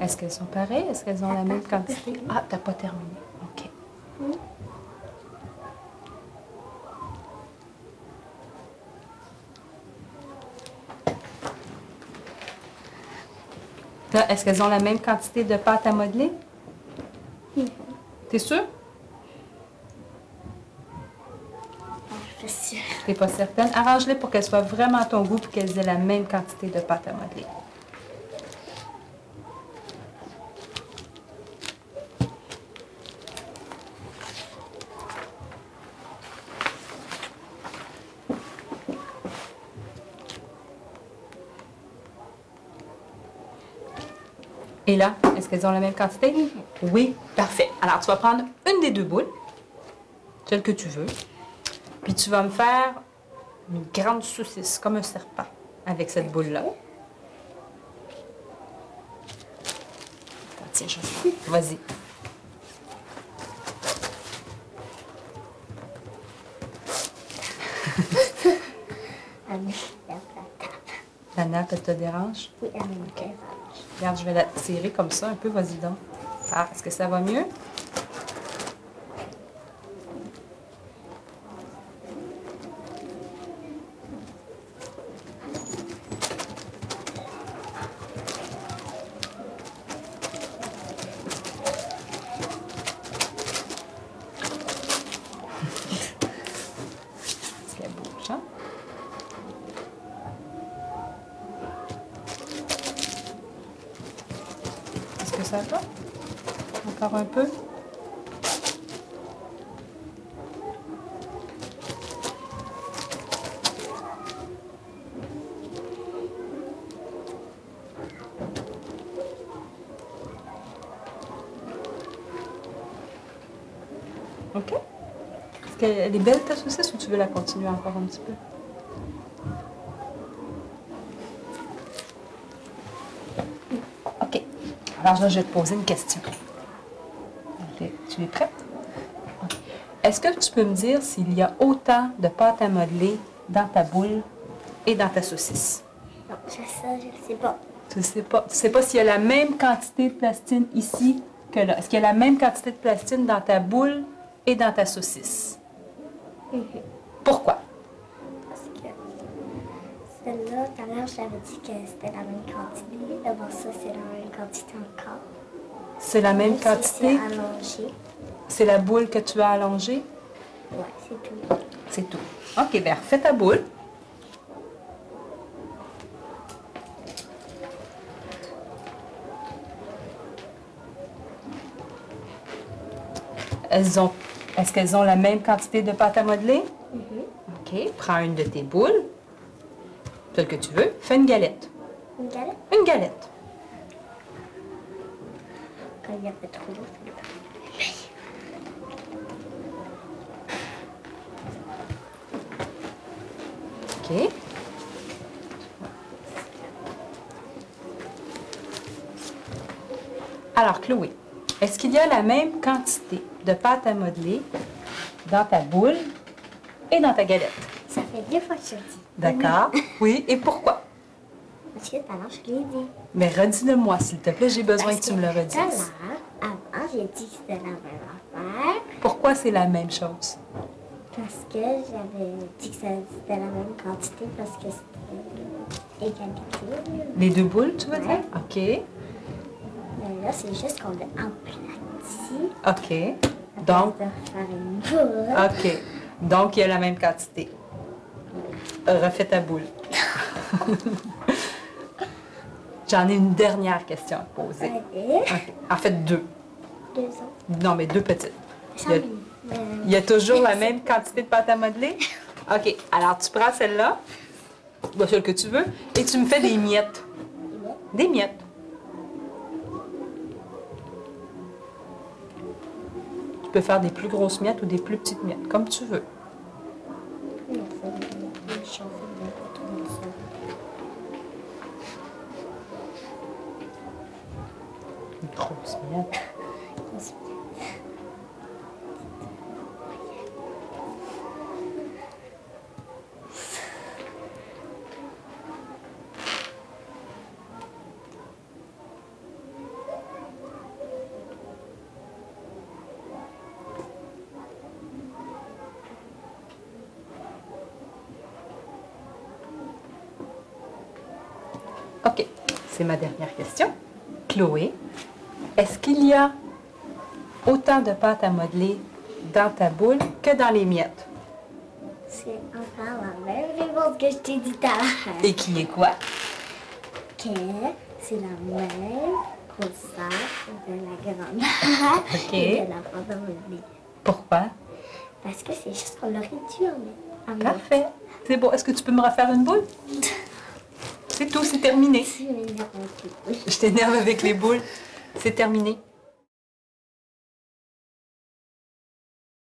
Est-ce qu'elles sont pareilles? Est-ce qu'elles ont la même quantité? Ah, t'as pas terminé. OK. Là, Est-ce qu'elles ont la même quantité de pâte à modeler? T'es sûr? Je suis sûre. T'es pas certaine? Arrange-les pour qu'elles soient vraiment à ton goût et qu'elles aient la même quantité de pâte à modeler. Et là, est-ce qu'elles ont la même quantité? Oui, parfait. Alors, tu vas prendre une des deux boules, celle que tu veux, puis tu vas me faire une grande saucisse, comme un serpent, avec cette boule-là. Tiens, je... Vas-y. Elle me lève la table. Elle te dérange? Oui, elle me dérange. Regarde, je vais la tirer comme ça un peu. Vas-y donc. Ah, est-ce que ça va mieux? Est-ce qu'elle bouge, hein? Est-ce que ça va? Encore un peu? OK? Est-ce qu'elle est belle ta saucisse ou tu veux la continuer encore un petit peu? Alors là, je vais te poser une question. Tu es prête? Est-ce que tu peux me dire s'il y a autant de pâte à modeler dans ta boule et dans ta saucisse? Non, je sais, je ne sais pas. Tu ne sais pas. Tu sais pas s'il y a la même quantité de plastine ici que là. Est-ce qu'il y a la même quantité de plastine dans ta boule et dans ta saucisse? Pourquoi? Celle-là, à l'heure, j'avais dit que c'était la même quantité. D'abord, ça, c'est la même quantité encore. C'est la même quantité? C'est. C'est la boule que tu as allongée? Ouais, c'est tout. C'est tout. OK, bien, fais ta boule. Elles ont, est-ce qu'elles ont la même quantité de pâte à modeler? OK, prends une de tes boules, celle que tu veux, fais une galette. Une galette, Une galette. quand il y a pas trop d'eau. OK. Alors, Chloé, est-ce qu'il y a la même quantité de pâte à modeler dans ta boule et dans ta galette? Fait deux fois que je le dis. D'accord. Oui, et pourquoi? Parce que l'heure, je l'ai dit. Mais redis-le-moi, s'il te plaît, j'ai besoin Parce que tu me le redises. l'heure, avant, j'ai dit que c'était la même affaire. Pourquoi c'est la même chose? Parce que j'avais dit que c'était la même quantité parce que c'était égalité. Les deux boules, tu veux dire? OK. Mais là, c'est juste qu'on l'a aplati. OK. Donc, de faire une boule. OK. Donc, il y a la même quantité. Refais ta boule. J'en ai une dernière question à te poser. En fait, deux. deux. Non, mais deux petites. Il y a- Il y a toujours la même quantité de pâte à modeler? OK. Alors, tu prends celle-là, bah, celle que tu veux, et tu me fais des miettes. Des miettes. Tu peux faire des plus grosses miettes ou des plus petites miettes, comme tu veux. Ok, c'est ma dernière question. Chloé, est-ce qu'il y a autant de pâte à modeler dans ta boule que dans les miettes? C'est encore la même réponse que je t'ai dit tout à l'heure. Et qui est quoi? Que c'est la même grosseur de la grande Ok. et de la pâte à modeler. Pourquoi? Parce que c'est juste qu'on aurait dû en. Parfait. C'est bon. Est-ce que tu peux me refaire une boule? C'est tout, c'est terminé. Je t'énerve avec les boules. C'est terminé.